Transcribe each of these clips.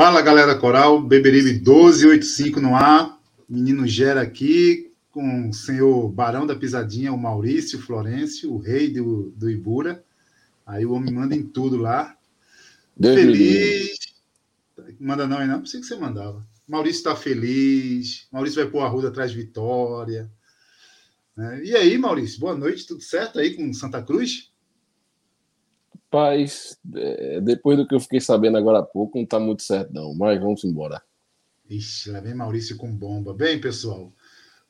Fala galera coral, Beberibe 1285 no ar. Menino Gera aqui com o senhor Barão da Pisadinha, o Maurício Florencio, o rei do, do Ibura. Aí o homem manda em tudo lá. Deus feliz. Manda não, não. Pensei que você mandava. Maurício está feliz. Maurício vai pôr a Ruda atrás de Vitória. Né? E aí, Maurício, boa noite, tudo certo aí com Santa Cruz? Paz, é, depois do que eu fiquei sabendo agora há pouco, não está muito certo, não, mas vamos embora. Ixi, lá vem Maurício com bomba. Bem, pessoal,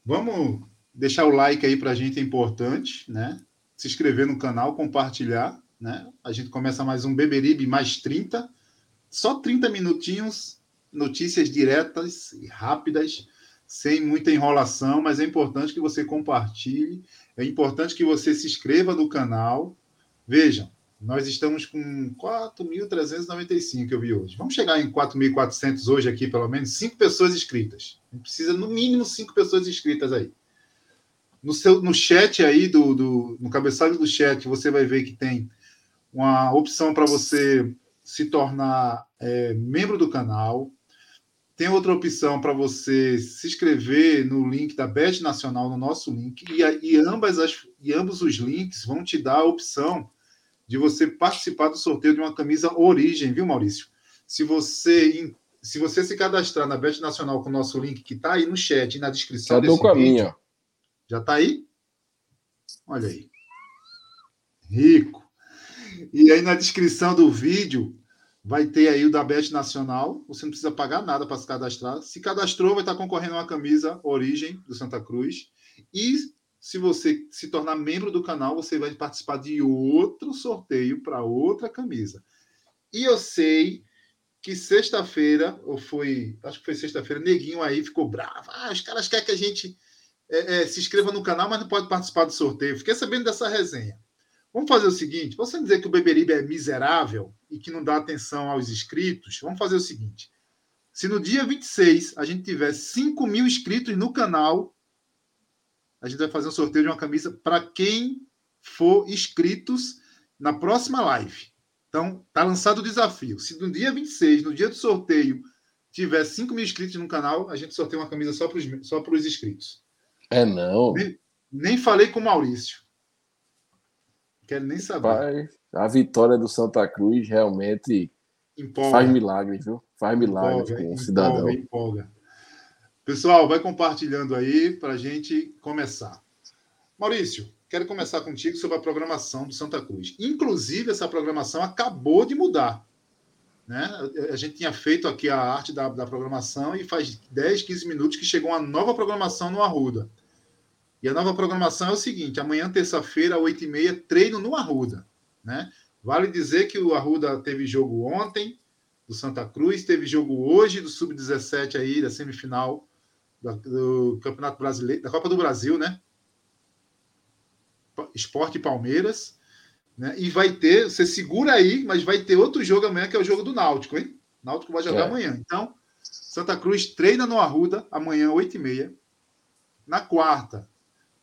vamos deixar o like aí para a gente, é importante, né? Se inscrever no canal, compartilhar, né? A gente começa mais um Beberibe mais 30, só 30 minutinhos, notícias diretas e rápidas sem muita enrolação, mas é importante que você compartilhe, é importante que você se inscreva no canal. Vejam, nós estamos com 4.395 eu vi hoje. Vamos chegar em 4.400 hoje aqui, pelo menos, cinco pessoas inscritas. Precisa, no mínimo, cinco pessoas inscritas aí. No, seu, no chat aí, do, do, no cabeçalho do chat, você vai ver que tem uma opção para você se tornar é, membro do canal. Tem outra opção para você se inscrever no link da Bet Nacional, no nosso link, e, e, ambas as, e ambos os links vão te dar a opção de você participar do sorteio de uma camisa Origem, viu, Maurício? Se você se você se cadastrar na Bet Nacional com o nosso link, que está aí no chat e na descrição Já desse com vídeo, a minha. Já está aí? Olha aí. Rico. E aí na descrição do vídeo vai ter aí o da Bet Nacional. Você não precisa pagar nada para se cadastrar. Se cadastrou, vai estar concorrendo a uma camisa Origem do Santa Cruz. E se você se tornar membro do canal, você vai participar de outro sorteio para outra camisa. E eu sei que sexta-feira, ou foi, acho que foi sexta-feira, Neguinho aí ficou bravo. Ah, os caras querem que a gente é, é, se inscreva no canal, mas não pode participar do sorteio. Fiquei sabendo dessa resenha. Vamos fazer o seguinte: você dizer que o Beberibe é miserável e que não dá atenção aos inscritos, vamos fazer o seguinte. Se no dia 26 a gente tiver 5 mil inscritos no canal, a gente vai fazer um sorteio de uma camisa para quem for inscritos na próxima live. Então, tá lançado o desafio. Se no dia 26, no dia do sorteio, tiver 5 mil inscritos no canal, a gente sorteia uma camisa só para os só inscritos. É não. Nem, nem falei com o Maurício. Quero nem saber. Pai, a vitória do Santa Cruz realmente empolga. faz milagres, viu? Faz milagres empolga, com o cidadão. Empolga, empolga. Pessoal, vai compartilhando aí para a gente começar. Maurício, quero começar contigo sobre a programação do Santa Cruz. Inclusive, essa programação acabou de mudar. Né? A gente tinha feito aqui a arte da, da programação e faz 10, 15 minutos que chegou uma nova programação no Arruda. E a nova programação é o seguinte: amanhã, terça-feira, às 8h30, treino no Arruda. Né? Vale dizer que o Arruda teve jogo ontem, do Santa Cruz, teve jogo hoje do Sub-17 aí, da semifinal do Campeonato Brasileiro, da Copa do Brasil, né? Esporte Palmeiras. Né? E vai ter, você segura aí, mas vai ter outro jogo amanhã, que é o jogo do Náutico, hein? Náutico vai jogar é. amanhã. Então, Santa Cruz treina no Arruda amanhã, 8h30. Na quarta,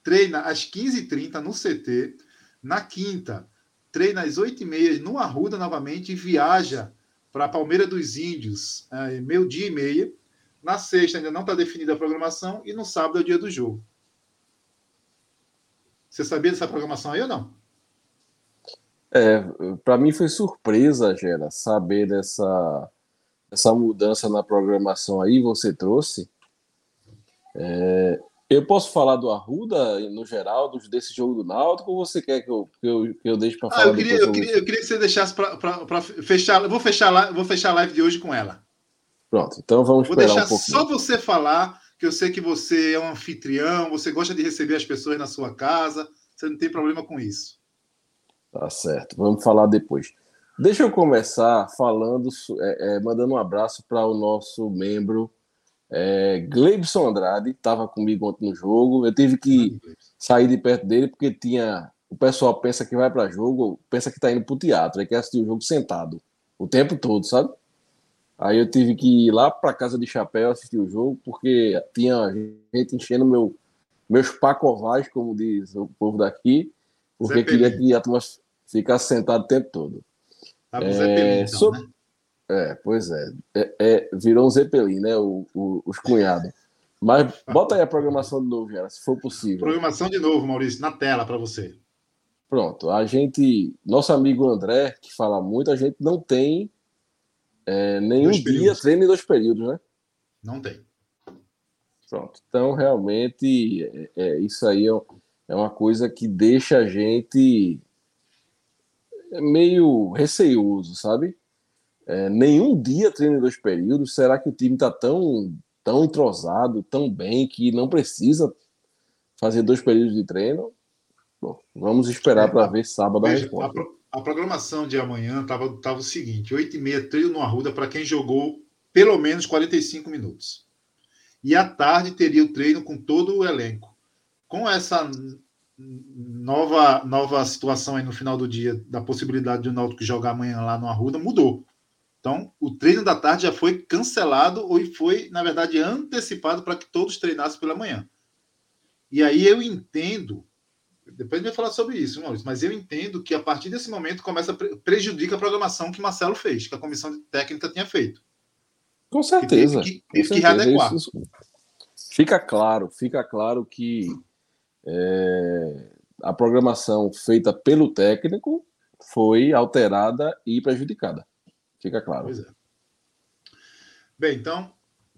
treina às 15h30 no CT. Na quinta, treina às 8h30 no Arruda novamente e viaja para Palmeira dos Índios, é, meio dia e meia. Na sexta ainda não está definida a programação e no sábado é o dia do jogo. Você sabia dessa programação aí ou não? É, para mim foi surpresa, Gera, saber dessa, dessa mudança na programação aí, você trouxe. É, eu posso falar do Arruda, no geral, desse jogo do Náutico, ou você quer que eu, que eu, que eu deixe para ah, falar? eu, queria, eu, queria, eu queria que você deixasse para fechar. Vou fechar, vou fechar a live de hoje com ela. Pronto, então vamos vou esperar deixar um pouquinho. só você falar, que eu sei que você é um anfitrião, você gosta de receber as pessoas na sua casa, você não tem problema com isso. Tá certo, vamos falar depois. Deixa eu começar falando, é, é, mandando um abraço para o nosso membro é, Gleibson Andrade, estava comigo ontem no jogo. Eu tive que sair de perto dele porque tinha. O pessoal pensa que vai para jogo, pensa que está indo para o teatro, é que assistir o jogo sentado o tempo todo, sabe? Aí eu tive que ir lá para casa de chapéu assistir o jogo porque tinha gente enchendo meu, meus pacovais, como diz o povo daqui, porque Zé queria que a turma ficasse sentado o tempo todo. Tá é, Zé então, so... né? É, pois é. é, é virou um Zeppelin, né? O, o, os cunhados. Mas bota aí a programação de novo, Gera, se for possível. Programação de novo, Maurício, na tela para você. Pronto. A gente, nosso amigo André, que fala muito, a gente não tem é, nenhum dia treino em dois períodos, né? Não tem. Pronto. Então, realmente, é, é isso aí é, é uma coisa que deixa a gente meio receioso, sabe? É, nenhum dia treino em dois períodos. Será que o time está tão, tão entrosado, tão bem, que não precisa fazer dois períodos de treino? Bom, vamos esperar é, para ver sábado a resposta. A, programação de amanhã estava tava o seguinte: 8h30 treino no Arruda para quem jogou pelo menos 45 minutos. E à tarde teria o treino com todo o elenco. Com essa nova, nova situação aí no final do dia, da possibilidade de o Náutico jogar amanhã lá no Arruda, mudou. Então, o treino da tarde já foi cancelado ou foi, na verdade, antecipado para que todos treinassem pela manhã. E aí eu entendo, depois a gente vai falar sobre isso, Maurício, mas eu entendo que a partir desse momento começa a prejudica a programação que Marcelo fez, que a comissão técnica tinha feito. Com certeza. Que que, que readequar. Isso, fica claro, fica claro que é, a programação feita pelo técnico foi alterada e prejudicada. Fica claro. Pois é. Bem, então,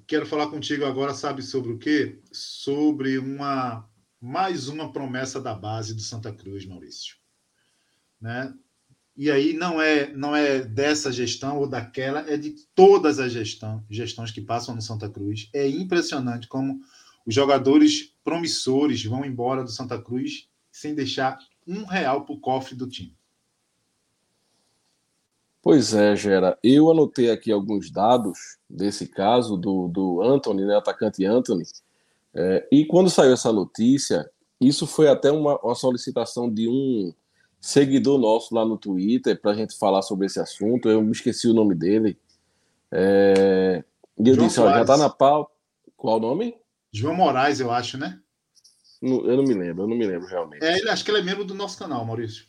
quero falar contigo agora, sabe sobre o quê? Sobre uma mais uma promessa da base do Santa Cruz, Maurício. Né? E aí não é não é dessa gestão ou daquela, é de todas as gestão, gestões que passam no Santa Cruz. É impressionante como os jogadores promissores vão embora do Santa Cruz sem deixar um real para o cofre do time. Pois é, Gera. Eu anotei aqui alguns dados desse caso do, do Anthony, né, atacante Anthony. É, e quando saiu essa notícia, isso foi até uma, uma solicitação de um seguidor nosso lá no Twitter para a gente falar sobre esse assunto. Eu me esqueci o nome dele. É, e eu João disse: ó, já está na pauta. Qual o nome? João Moraes, eu acho, né? eu não me lembro, eu não me lembro realmente. É, ele, acho que ele é membro do nosso canal, Maurício.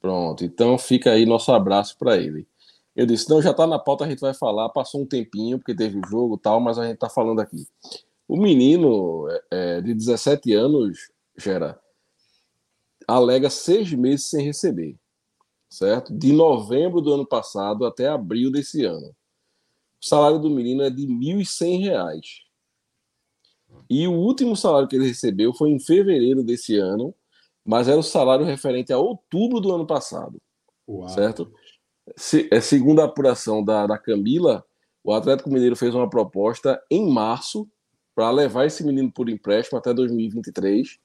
Pronto, então fica aí nosso abraço para ele. Eu disse, não, já está na pauta, a gente vai falar. Passou um tempinho, porque teve o jogo tal, mas a gente está falando aqui. O menino é, é de 17 anos, Gera, alega seis meses sem receber, certo? De novembro do ano passado até abril desse ano. O salário do menino é de R$ 1.100. E o último salário que ele recebeu foi em fevereiro desse ano, mas era o salário referente a outubro do ano passado. Uau. Certo? se, é, segundo a apuração da, da Camila, o Atlético Mineiro fez uma proposta em março para levar esse menino por empréstimo até 2023.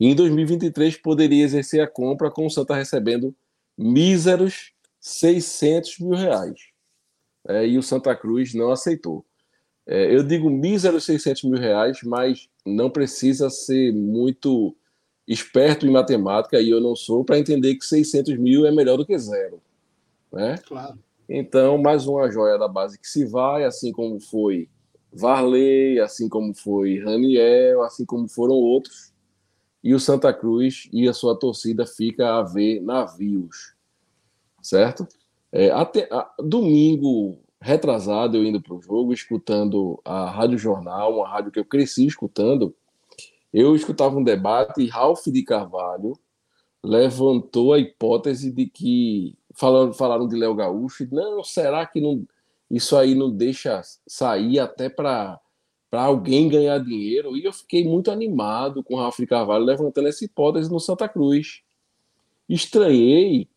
E em 2023 poderia exercer a compra com o Santa recebendo míseros 600 mil reais. É, e o Santa Cruz não aceitou. É, eu digo míseros 600 mil reais, mas não precisa ser muito esperto em matemática, e eu não sou, para entender que 600 mil é melhor do que zero. Né? Claro. Então, mais uma joia da base que se vai, assim como foi Varley, assim como foi Raniel, assim como foram outros. E o Santa Cruz e a sua torcida fica a ver navios, certo? É, até a, domingo retrasado eu indo para o jogo, escutando a Rádio Jornal, uma rádio que eu cresci escutando, eu escutava um debate e Ralph de Carvalho levantou a hipótese de que falaram, falaram de Léo Gaúcho, não, será que não, isso aí não deixa sair até para alguém ganhar dinheiro? E eu fiquei muito animado com o Rafa Carvalho levantando essa hipótese no Santa Cruz. Estranhei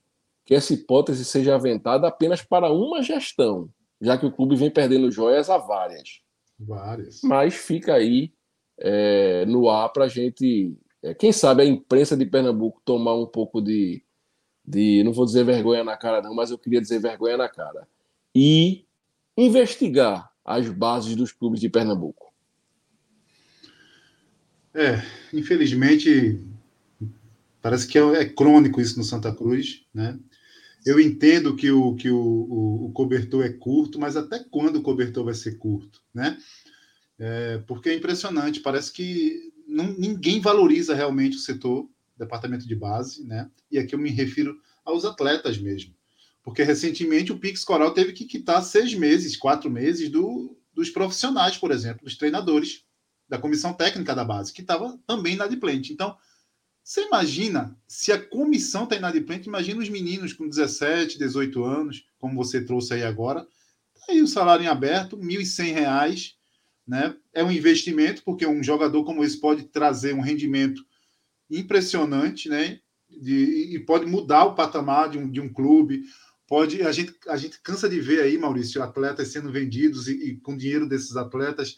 que essa hipótese seja aventada apenas para uma gestão, já que o clube vem perdendo joias a várias. Várias. Mas fica aí é, no ar para a gente, é, quem sabe a imprensa de Pernambuco tomar um pouco de, de, não vou dizer vergonha na cara, não, mas eu queria dizer vergonha na cara, e investigar as bases dos clubes de Pernambuco. É, infelizmente, parece que é, é crônico isso no Santa Cruz, né? Eu entendo que o, que o, o, o, cobertor é curto, mas até quando o cobertor vai ser curto, né? É, porque é impressionante, parece que não, ninguém valoriza realmente o setor departamento de base, né? E aqui eu me refiro aos atletas mesmo. Porque recentemente o Pix Coral teve que quitar seis meses, quatro meses do, dos profissionais, por exemplo, dos treinadores, da comissão técnica da base, que estava também inadimplente. Então, você imagina, se a comissão está inadimplente, imagina os meninos com 17, 18 anos, como você trouxe aí agora, tá aí o salário em aberto, R$ 1.100, né? É um investimento, porque um jogador como esse pode trazer um rendimento impressionante, né? De, e pode mudar o patamar de um, de um clube. Pode, a gente, a gente cansa de ver aí, Maurício, atletas sendo vendidos e, e com dinheiro desses atletas,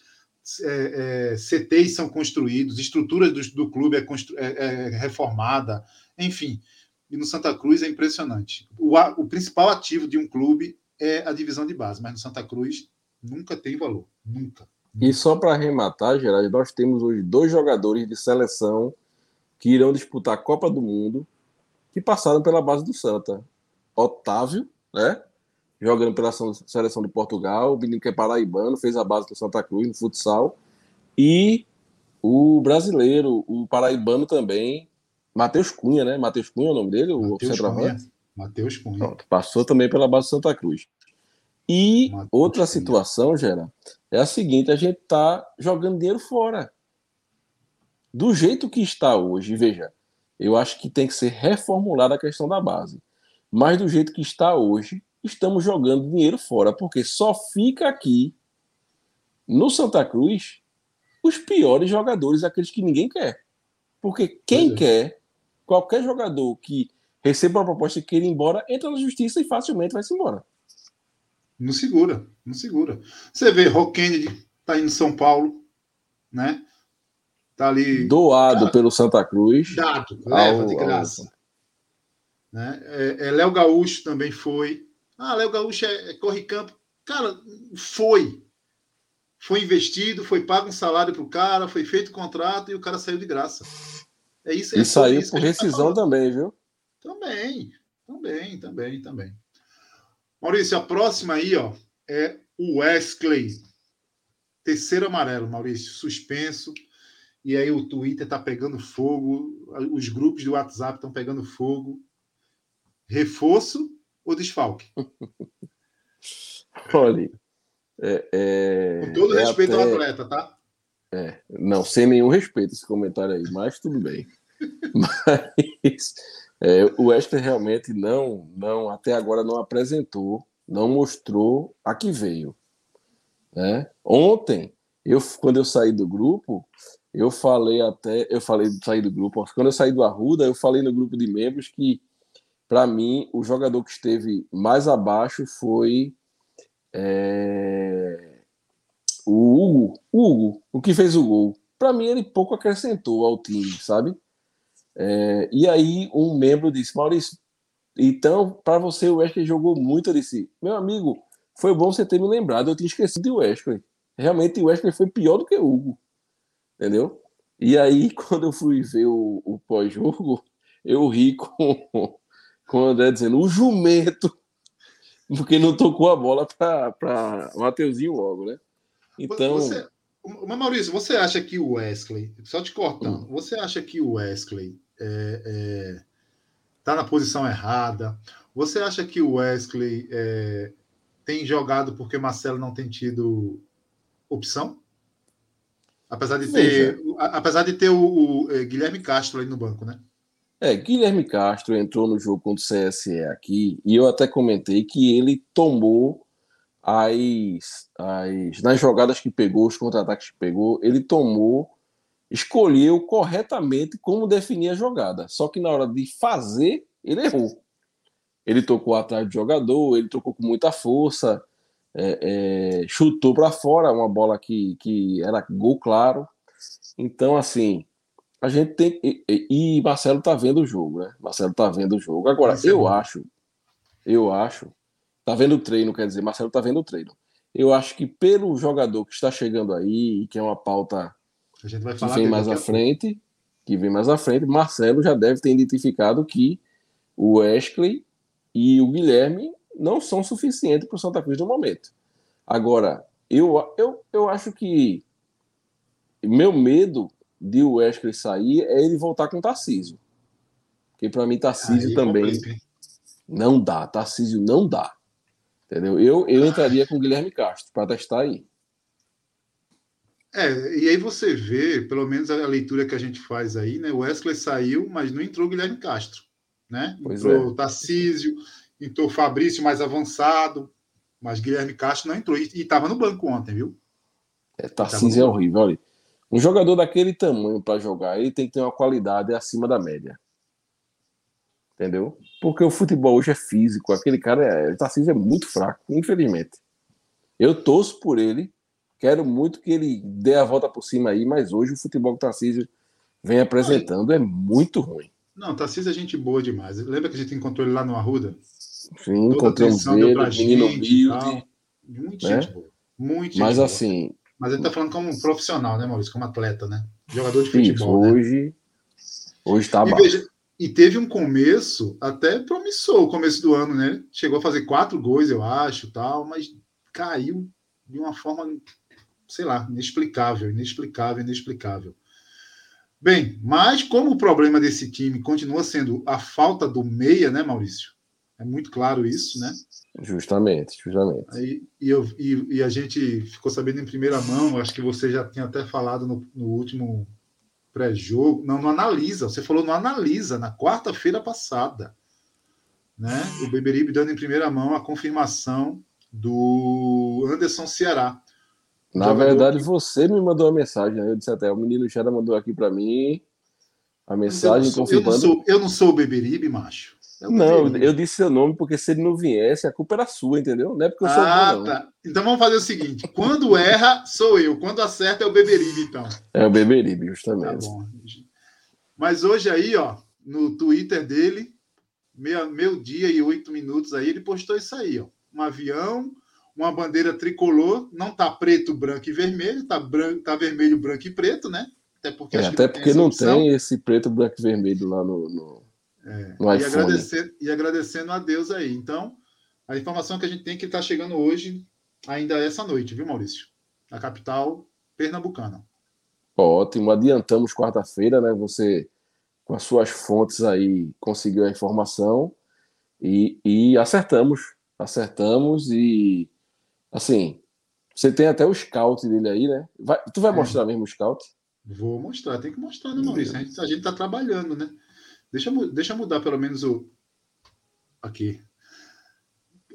é, é, CTs são construídos, estrutura do, do clube é, constru, é, é, reformada, enfim. E no Santa Cruz é impressionante. O, o principal ativo de um clube é a divisão de base, mas no Santa Cruz nunca tem valor, nunca. E só para arrematar, Gerard, nós temos hoje dois jogadores de seleção que irão disputar a Copa do Mundo que passaram pela base do Santa. Otávio, né? Jogando pela seleção de Portugal, o menino que é paraibano, fez a base do Santa Cruz no futsal. E o brasileiro, o paraibano também, Matheus Cunha, né? Matheus Cunha é o nome dele, Mateus o centroavante. Matheus Cunha. Pronto, passou também pela base do Santa Cruz. E Mateus outra Cunha. situação, Gera, é a seguinte: a gente está jogando dinheiro fora. Do jeito que está hoje, veja, eu acho que tem que ser reformulada a questão da base. Mas do jeito que está hoje, estamos jogando dinheiro fora, porque só fica aqui no Santa Cruz os piores jogadores, aqueles que ninguém quer. Porque quem é. quer, qualquer jogador que receba uma proposta e queira ir embora, entra na justiça e facilmente vai se embora. Não segura, não segura. Você vê, Rock Kennedy tá indo em São Paulo, né? Tá ali. Doado cara, pelo Santa Cruz. Dado, leva ao, de graça. Né? É, é, Léo Gaúcho também foi. Ah, Léo Gaúcho é, é corre campo. Cara, foi. Foi investido, foi pago um salário pro cara, foi feito contrato e o cara saiu de graça. É isso. É e saiu isso por tá rescisão tá também, viu? Também, também, também, também. Maurício, a próxima aí, ó, é o Wesley. Terceiro amarelo, Maurício, suspenso. E aí o Twitter tá pegando fogo, os grupos do WhatsApp estão pegando fogo. Reforço ou desfalque? Olha, é, é, com todo é respeito até... ao atleta, tá? É, não, sem nenhum respeito esse comentário aí, mas tudo bem. mas é, o Wesley realmente não, não, até agora não apresentou, não mostrou a que veio. Né? Ontem, eu, quando eu saí do grupo, eu falei até, eu falei de sair do grupo, quando eu saí do Arruda, eu falei no grupo de membros que, para mim, o jogador que esteve mais abaixo foi é, o Hugo, Hugo, o que fez o gol. Para mim, ele pouco acrescentou ao time, sabe? É, e aí um membro disse, Maurício, então, para você o Wesley jogou muito. Eu disse, meu amigo, foi bom você ter me lembrado, eu tinha esquecido de Wesley. Realmente o Wesley foi pior do que o Hugo. Entendeu? E aí, quando eu fui ver o, o pós-jogo, eu ri com, com o André dizendo, o jumento, porque não tocou a bola para Mateuzinho logo, né? Então. Você, mas Maurício, você acha que o Wesley, só te cortando, hum. você acha que o Wesley é, é, tá na posição errada? Você acha que o Wesley é, tem jogado porque Marcelo não tem tido opção? Apesar de ter, apesar de ter o, o, é, Guilherme Castro aí no banco, né? É, Guilherme Castro entrou no jogo contra o CSE aqui e eu até comentei que ele tomou as, as nas jogadas que pegou, os contra-ataques que pegou, ele tomou, escolheu corretamente como definir a jogada. Só que na hora de fazer, ele errou. Ele tocou atrás do jogador, ele tocou com muita força, é, é, chutou para fora uma bola que, que era gol claro. Então, assim, a gente tem. E, e Marcelo tá vendo o jogo, né? Marcelo tá vendo o jogo. Agora, é eu acho, eu acho, tá vendo o treino, quer dizer, Marcelo tá vendo o treino. Eu acho que pelo jogador que está chegando aí, que é uma pauta que vem mais à frente, que vem mais à frente, Marcelo já deve ter identificado que o Wesley e o Guilherme não são suficientes para o Santa Cruz no momento. Agora, eu, eu, eu acho que meu medo de o Wesley sair é ele voltar com o Tarcísio. Porque para mim Tarcísio Aí também complica. não dá. Tarcísio não dá. Entendeu? Eu, eu entraria com o Guilherme Castro para testar aí. É, e aí você vê, pelo menos a leitura que a gente faz aí, né? O Wesley saiu, mas não entrou o Guilherme Castro, né? Pois entrou é. Tarcísio, entrou o Fabrício mais avançado, mas Guilherme Castro não entrou. E estava no banco ontem, viu? É, Tarcísio é horrível, olha. Um jogador daquele tamanho para jogar, ele tem que ter uma qualidade acima da média. Entendeu? Porque o futebol hoje é físico. Aquele cara, é, Tarcísio é muito fraco, infelizmente. Eu torço por ele, quero muito que ele dê a volta por cima aí, mas hoje o futebol que o Tarcísio vem apresentando é muito ruim. Não, Tarcísio é gente boa demais. Lembra que a gente encontrou ele lá no Arruda? Sim, encontramos ele, menino humilde. Muito né? gente boa. Muito Mas boa. assim, mas ele está falando como um profissional, né, Maurício? Como atleta, né? Jogador de futebol. Isso, hoje, né? hoje está e, veja, e teve um começo até promissor, o começo do ano, né? Chegou a fazer quatro gols, eu acho, tal, mas caiu de uma forma, sei lá, inexplicável, inexplicável, inexplicável. Bem, mas como o problema desse time continua sendo a falta do meia, né, Maurício? É muito claro isso, né? Justamente, justamente. Aí, e, eu, e, e, a gente ficou sabendo em primeira mão, acho que você já tinha até falado no, no último pré-jogo, não, não analisa, você falou não analisa, na quarta-feira passada, né? O Beberibe dando em primeira mão a confirmação do Anderson Ceará. Na verdade, você me mandou uma mensagem, né? eu disse até, o menino Xera mandou aqui para mim a mensagem eu confirmando... Eu não, sou, eu não sou o Beberibe, macho. É não, eu disse seu nome porque se ele não viesse, a culpa era sua, entendeu? Não é porque eu sou ah, bom, tá. Então vamos fazer o seguinte: quando erra, sou eu. Quando acerta, é o Beberibe, então. É o Beberibe, justamente. Tá bom. Mas hoje aí, ó, no Twitter dele, meio, meio dia e oito minutos aí, ele postou isso aí, ó. Um avião, uma bandeira tricolor, não tá preto, branco e vermelho, tá, branco, tá vermelho, branco e preto, né? Até porque, é, até porque não tem esse preto, branco e vermelho lá no... no é, e, agradecendo, e agradecendo a Deus aí. Então, a informação que a gente tem é que está chegando hoje, ainda essa noite, viu, Maurício? Na capital pernambucana. Ótimo, adiantamos quarta-feira, né? Você, com as suas fontes aí, conseguiu a informação e, e acertamos. Acertamos e, assim, você tem até o scout dele aí, né? Vai, tu vai é. mostrar mesmo o scout? Vou mostrar, tem que mostrar, né, Maurício? A gente está trabalhando, né? Deixa, deixa eu mudar pelo menos o. Aqui.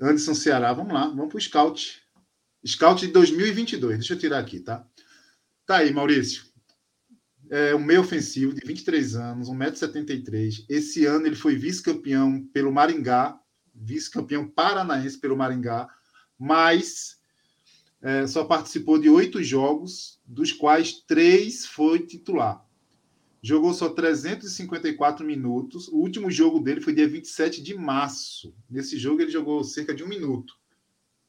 Anderson Ceará, vamos lá, vamos para o Scout. Scout de 2022, deixa eu tirar aqui, tá? Tá aí, Maurício. É um meio ofensivo de 23 anos, 1,73m. Esse ano ele foi vice-campeão pelo Maringá, vice-campeão paranaense pelo Maringá, mas é, só participou de oito jogos, dos quais três foi titular. Jogou só 354 minutos. O último jogo dele foi dia 27 de março. Nesse jogo ele jogou cerca de um minuto.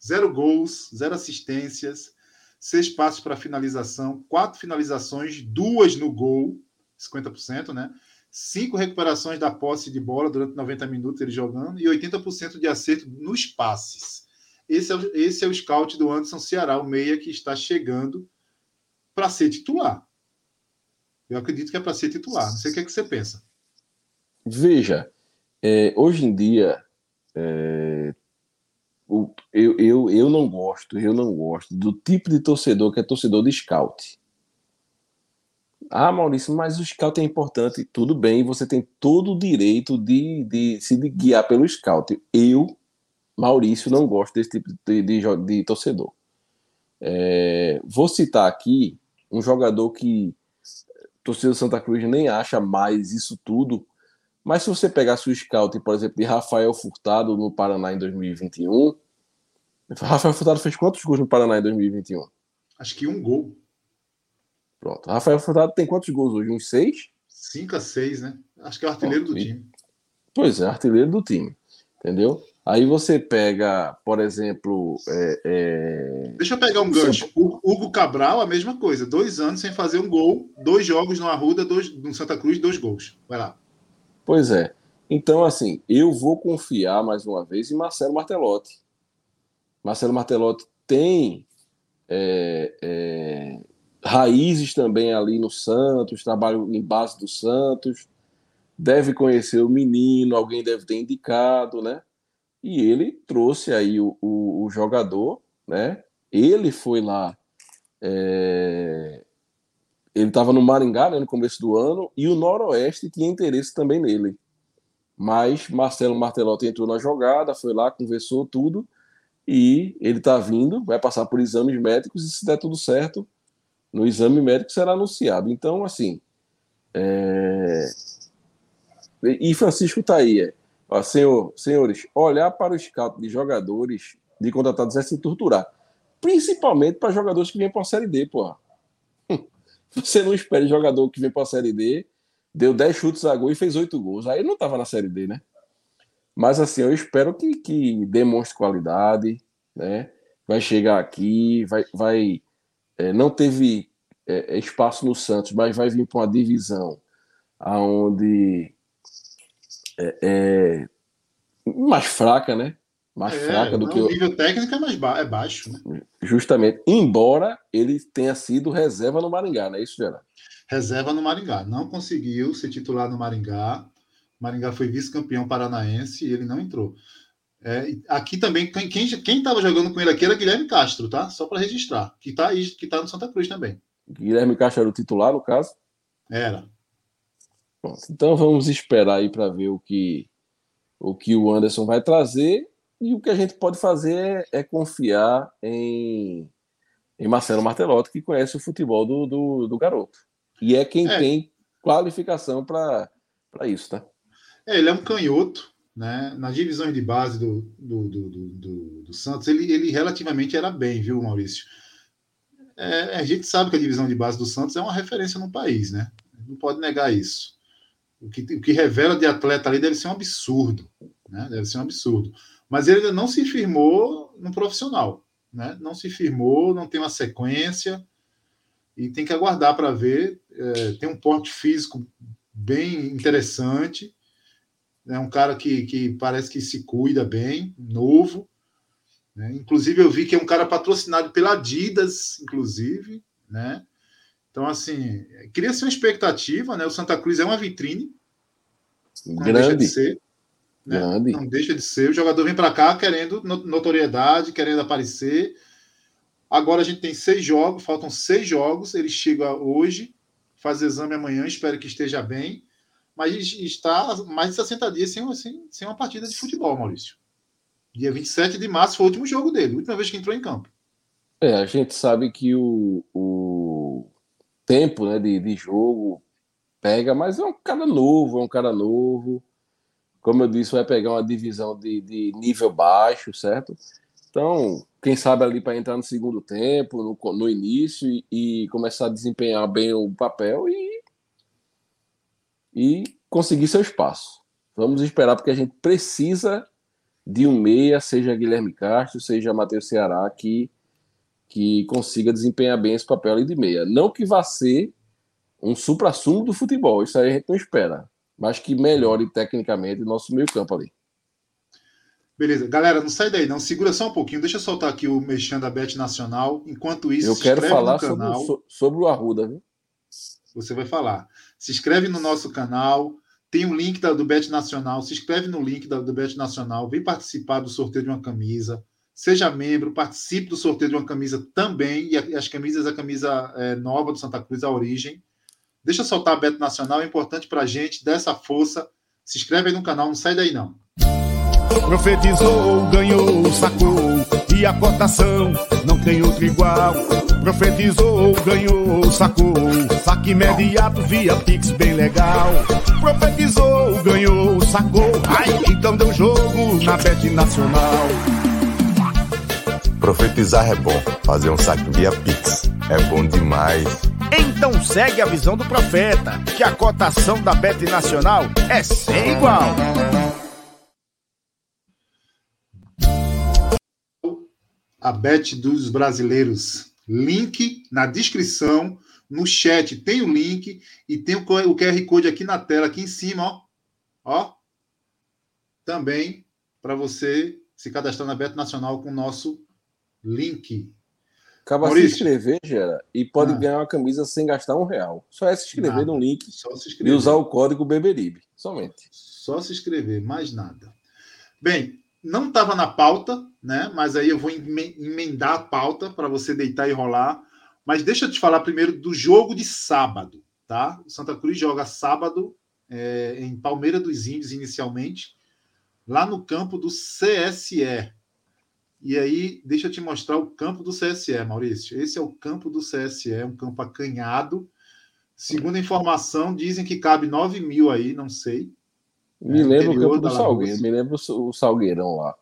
Zero gols, zero assistências, seis passos para finalização, quatro finalizações, duas no gol, 50%, né? Cinco recuperações da posse de bola durante 90 minutos ele jogando e 80% de acerto nos passes. Esse é, esse é o scout do Anderson Ceará, o meia que está chegando para ser titular. Eu acredito que é para ser titular. Não sei o que, é que você pensa. Veja, é, hoje em dia, é, o, eu, eu, eu não gosto, eu não gosto do tipo de torcedor que é torcedor de scout. Ah, Maurício, mas o scout é importante. Tudo bem, você tem todo o direito de, de se guiar pelo scout. Eu, Maurício, não gosto desse tipo de, de, de torcedor. É, vou citar aqui um jogador que torcida do Santa Cruz nem acha mais isso tudo. Mas se você pegar o scout, por exemplo, de Rafael Furtado no Paraná em 2021, Rafael Furtado fez quantos gols no Paraná em 2021? Acho que um gol. Pronto. Rafael Furtado tem quantos gols hoje? Uns seis? 5 a 6, né? Acho que é o artilheiro Bom, do time. Pois é, artilheiro do time. Entendeu? Aí você pega, por exemplo. É, é... Deixa eu pegar um gancho. O Hugo Cabral, a mesma coisa. Dois anos sem fazer um gol, dois jogos no Arruda, dois, no Santa Cruz, dois gols. Vai lá. Pois é. Então, assim, eu vou confiar mais uma vez em Marcelo Martelotti. Marcelo Martelotti tem é, é, raízes também ali no Santos, trabalho em base do Santos, deve conhecer o menino, alguém deve ter indicado, né? E ele trouxe aí o, o, o jogador, né? Ele foi lá, é... ele estava no Maringá né, no começo do ano e o Noroeste tinha interesse também nele. Mas Marcelo Martelotti entrou na jogada, foi lá, conversou tudo e ele está vindo, vai passar por exames médicos e se der tudo certo, no exame médico será anunciado. Então, assim, é... e Francisco está aí, é. Senhor, senhores, olhar para o scout de jogadores de contratados é se torturar. Principalmente para jogadores que vêm para a Série D, porra. Você não espere jogador que vem para a Série D, deu 10 chutes a gol e fez 8 gols. Aí não estava na Série D, né? Mas assim, eu espero que, que demonstre qualidade, né? Vai chegar aqui, vai, vai é, não teve é, espaço no Santos, mas vai vir para uma divisão aonde é, é, mais fraca, né? Mais é, fraca do não, que o nível técnico é mais ba é baixo, né? Justamente, embora ele tenha sido reserva no Maringá, não é isso, Gerard? Reserva no Maringá, não conseguiu ser titular no Maringá. Maringá foi vice-campeão paranaense e ele não entrou. É, aqui também, quem estava jogando com ele aqui era Guilherme Castro, tá? Só para registrar, que está que tá no Santa Cruz também. Guilherme Castro era o titular, no caso? Era. Pronto, então vamos esperar aí para ver o que o que o Anderson vai trazer e o que a gente pode fazer é, é confiar em, em Marcelo Martelotti, que conhece o futebol do, do, do garoto. E é quem é. tem qualificação para isso, tá? É, ele é um canhoto, né? Nas divisões de base do, do, do, do, do Santos, ele, ele relativamente era bem, viu, Maurício? É, a gente sabe que a divisão de base do Santos é uma referência no país, né? Não pode negar isso. O que, o que revela de atleta ali deve ser um absurdo, né? Deve ser um absurdo. Mas ele ainda não se firmou no profissional, né? Não se firmou, não tem uma sequência e tem que aguardar para ver. É, tem um porte físico bem interessante, é um cara que, que parece que se cuida bem, novo. Né? Inclusive, eu vi que é um cara patrocinado pela Adidas, inclusive, né? Então, assim, cria-se uma expectativa, né? O Santa Cruz é uma vitrine. Não Grande. deixa de ser. Né? Grande. Não deixa de ser. O jogador vem para cá querendo notoriedade, querendo aparecer. Agora a gente tem seis jogos, faltam seis jogos. Ele chega hoje, faz exame amanhã, espero que esteja bem. Mas está mais de 60 dias sem, sem, sem uma partida de futebol, Maurício. Dia 27 de março foi o último jogo dele, a última vez que entrou em campo. É, a gente sabe que o, o tempo né, de, de jogo pega, mas é um cara novo, é um cara novo. Como eu disse, vai pegar uma divisão de, de nível baixo, certo? Então, quem sabe ali para entrar no segundo tempo, no, no início, e, e, começar a desempenhar bem o papel e, e conseguir seu espaço. Vamos esperar, porque a gente precisa de um meia, seja Guilherme Castro, seja Matheus Ceará, que que consiga desempenhar bem esse papel ali de meia. Não que vá ser um supra-sumo do futebol, isso aí a gente não espera, mas que melhore tecnicamente o nosso meio-campo ali. Beleza, galera, não sai daí, não. Segura só um pouquinho. Deixa eu soltar aqui o mexendo da Bet Nacional. Enquanto isso, eu quero falar canal, sobre, sobre, o Arruda, viu? Você vai falar. Se inscreve no nosso canal. Tem o um link da, do Bet Nacional. Se inscreve no link da, do Bet Nacional. Vem participar do sorteio de uma camisa. Seja membro, participe do sorteio de uma camisa também. E as camisas, a camisa é, nova do Santa Cruz, a origem. Deixa soltar a Beto Nacional, é importante para a gente, dá essa força. Se inscreve aí no canal, não sai daí não. Profetizou, ganhou, sacou, e a cotação não tem outro igual. Profetizou, ganhou, sacou, saque imediato via Pix bem legal. Profetizou, ganhou, sacou, ai, então deu jogo na Bet Nacional. Profetizar é bom, fazer um saque via Pix é bom demais. Então segue a visão do profeta, que a cotação da Bet Nacional é sem igual. A Bet dos brasileiros. Link na descrição, no chat tem o link e tem o QR Code aqui na tela, aqui em cima, ó. Ó. Também para você se cadastrar na Bet Nacional com o nosso link. Acaba se inscrever, Gera, e pode ah. ganhar uma camisa sem gastar um real. Só é se inscrever nada. no link e usar o código Beberibe. Somente. Só se inscrever, mais nada. Bem, não estava na pauta, né? Mas aí eu vou emendar a pauta para você deitar e rolar. Mas deixa eu te falar primeiro do jogo de sábado, tá? O Santa Cruz joga sábado é, em Palmeira dos Índios, inicialmente, lá no campo do CSE, e aí, deixa eu te mostrar o campo do CSE, Maurício. Esse é o campo do CSE, um campo acanhado. Segundo a informação, dizem que cabe 9 mil aí, não sei. Me é lembro o campo do Salgueiro, me lembro o Salgueirão lá.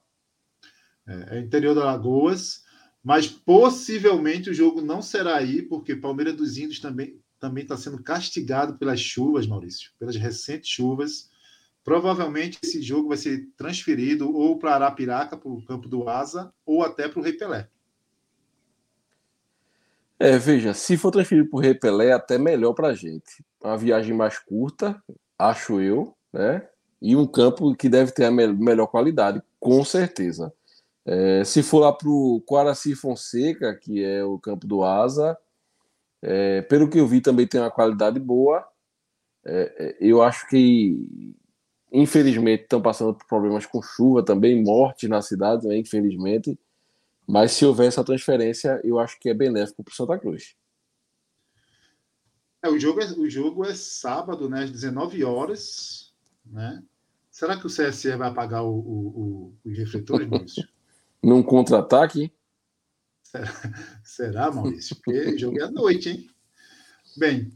É, é interior da Lagoas, mas possivelmente o jogo não será aí, porque Palmeiras dos Índios também também está sendo castigado pelas chuvas, Maurício, pelas recentes chuvas. Provavelmente esse jogo vai ser transferido ou para Arapiraca, para o campo do Asa, ou até para o Rei Pelé. É, veja, se for transferido para o Rei Pelé, é até melhor para a gente. Uma viagem mais curta, acho eu, né? E um campo que deve ter a me melhor qualidade, com certeza. É, se for lá para o Quaraci Fonseca, que é o campo do Asa, é, pelo que eu vi também tem uma qualidade boa. É, é eu acho que Infelizmente, estão passando por problemas com chuva também, morte na cidade, né, infelizmente. Mas se houver essa transferência, eu acho que é benéfico para o Santa Cruz. É, o, jogo é, o jogo é sábado, né, às 19 horas. Né? Será que o CSE vai apagar o, o, o, os refletores, Maurício? Num contra-ataque? Será, será, Maurício? Porque o jogo é à noite, hein? Bem,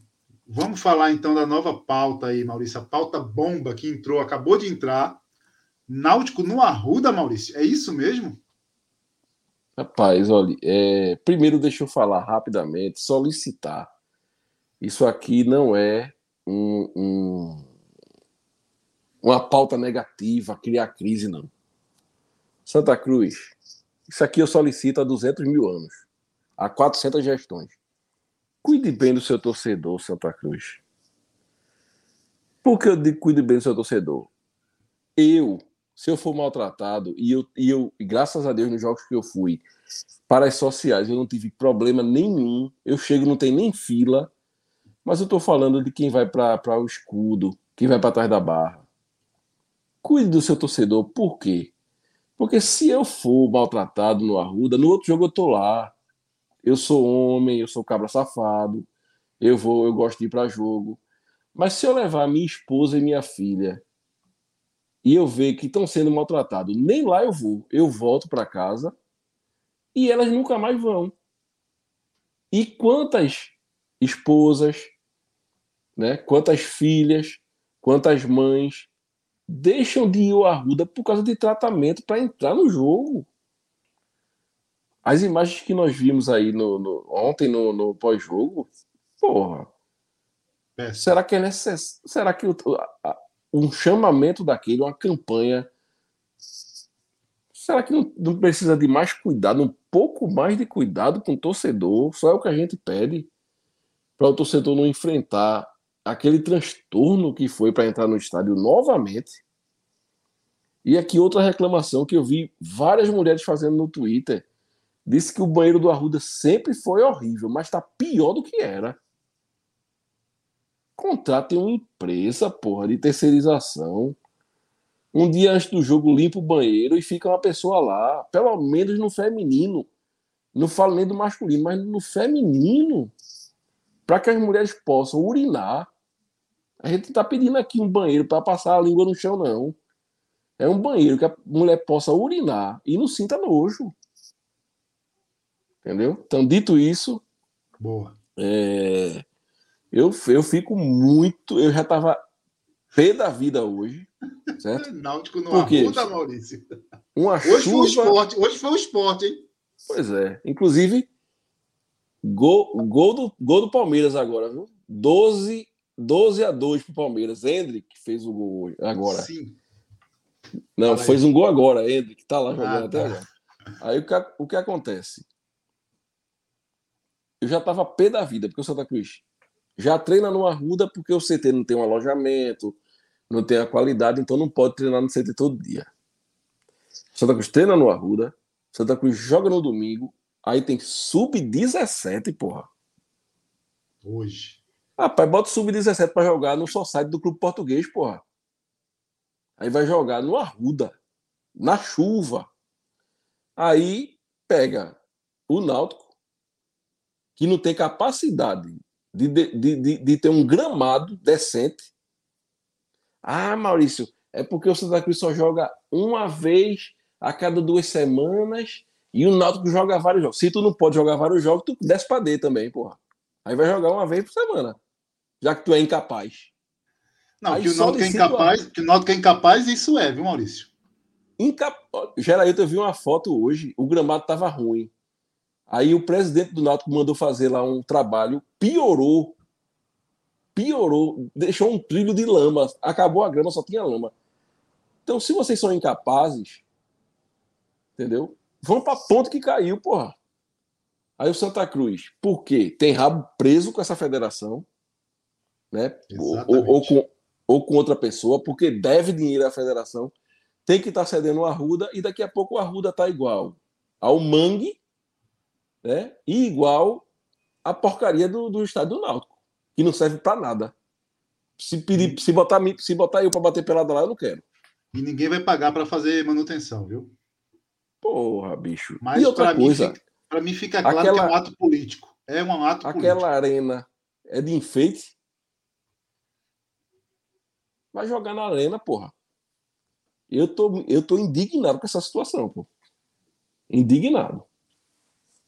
Vamos falar então da nova pauta aí, Maurício. A pauta bomba que entrou, acabou de entrar. Náutico no Arruda, Maurício. É isso mesmo? Rapaz, olha, é... primeiro deixa eu falar rapidamente, solicitar. Isso aqui não é um, um... uma pauta negativa, criar crise, não. Santa Cruz, isso aqui eu solicito há 200 mil anos, há 400 gestões. Cuide bem do seu torcedor, Santa Cruz. Por que eu digo cuide bem do seu torcedor? Eu, se eu for maltratado, e eu, e eu graças a Deus, nos jogos que eu fui, para as sociais, eu não tive problema nenhum. Eu chego, não tem nem fila. Mas eu estou falando de quem vai para o escudo, quem vai para trás da barra. Cuide do seu torcedor. Por quê? Porque se eu for maltratado no Arruda, no outro jogo eu estou lá eu sou homem, eu sou cabra safado, eu vou, eu gosto de ir para jogo. Mas se eu levar minha esposa e minha filha e eu ver que estão sendo maltratados, nem lá eu vou. Eu volto para casa e elas nunca mais vão. E quantas esposas, né? Quantas filhas, quantas mães deixam de ir ao Arruda por causa de tratamento para entrar no jogo? As imagens que nós vimos aí no, no ontem no, no pós-jogo, porra. É. Será que é necessário? Será que o, a, um chamamento daquele, uma campanha. Será que não, não, precisa de mais cuidado, um pouco mais de cuidado com o torcedor? Só é o que a gente pede para o torcedor não enfrentar aquele transtorno que foi para entrar no estádio novamente. E aqui outra reclamação que eu vi várias mulheres fazendo no Twitter disse que o banheiro do Arruda sempre foi horrível, mas está pior do que era. Contratem uma empresa, porra, de terceirização. Um dia antes do jogo, limpa o banheiro e fica uma pessoa lá, pelo menos no feminino. Não falo nem do masculino, mas no feminino. Para que as mulheres possam urinar. A gente está pedindo aqui um banheiro para passar a língua no chão, não. É um banheiro que a mulher possa urinar e não sinta nojo. Entendeu? Então, dito isso. Boa. É, eu, eu fico muito. Eu já estava pé da vida hoje. Certo? Náutico no Arruda, Maurício. Uma hoje chuva... foi o esporte. Hoje foi o esporte, hein? Pois é. Inclusive, Gol, gol, do, gol do Palmeiras agora, viu? 12, 12 a 2 pro Palmeiras. Hendrick fez o gol agora. Sim. Não, Fala fez aí. um gol agora, Hendrick, tá lá jogando ah, até tá. agora. Aí o que, o que acontece? Eu já tava pé da vida, porque o Santa Cruz já treina no Arruda porque o CT não tem um alojamento, não tem a qualidade, então não pode treinar no CT todo dia. Santa Cruz treina no Arruda, Santa Cruz joga no domingo, aí tem sub-17, porra. Hoje. Rapaz, bota sub-17 para jogar no site do clube português, porra. Aí vai jogar no Arruda, na chuva. Aí pega o Náutico, que não tem capacidade de, de, de, de ter um gramado decente. Ah, Maurício, é porque o Santa Cruz só joga uma vez a cada duas semanas e o Náutico joga vários jogos. Se tu não pode jogar vários jogos, tu desce pra D também, porra. Aí vai jogar uma vez por semana, já que tu é incapaz. Não, Aí que o Náutico é incapaz, que o Náutico é incapaz, isso é, viu, Maurício? Incapaz. Geraíto, eu vi uma foto hoje, o gramado tava ruim. Aí o presidente do Náutico mandou fazer lá um trabalho, piorou. Piorou, deixou um trilho de lama, acabou a grama, só tinha lama. Então, se vocês são incapazes, Entendeu? Vão para ponto que caiu, porra. Aí o Santa Cruz, por quê? Tem rabo preso com essa federação, né? Ou, ou, com, ou com outra pessoa, porque deve dinheiro à federação, tem que estar tá cedendo o Arruda e daqui a pouco o Arruda tá igual ao Mangue, né? E igual a porcaria do, do estádio do Náutico, que não serve para nada. Se pedir, se botar, se botar eu para bater pelada lá, eu não quero. E ninguém vai pagar para fazer manutenção, viu? Porra, bicho. Mas e outra coisa. Para mim fica claro aquela, que é um ato político. É um ato aquela político. Aquela arena é de enfeite. Vai jogar na arena, porra. Eu tô, eu tô indignado com essa situação, pô. Indignado.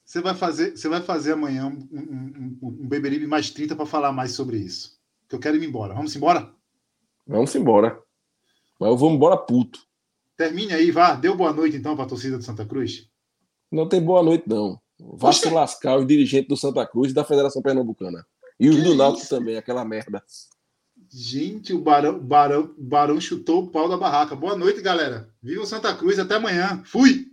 Você vai fazer, você vai fazer amanhã um, um, um, um Beberibe mais 30 para falar mais sobre isso. Que eu quero ir embora. Vamos embora? Vamos embora. Mas eu vou embora puto. Termine aí, vá. Deu boa noite então para a torcida do Santa Cruz? Não tem boa noite, não. Vá se lascar os dirigentes do Santa Cruz e da Federação Pernambucana. E os que do Náutico também, aquela merda. Gente, o Barão, Barão, Barão chutou o pau da barraca. Boa noite, galera. Viva o Santa Cruz, até amanhã. Fui!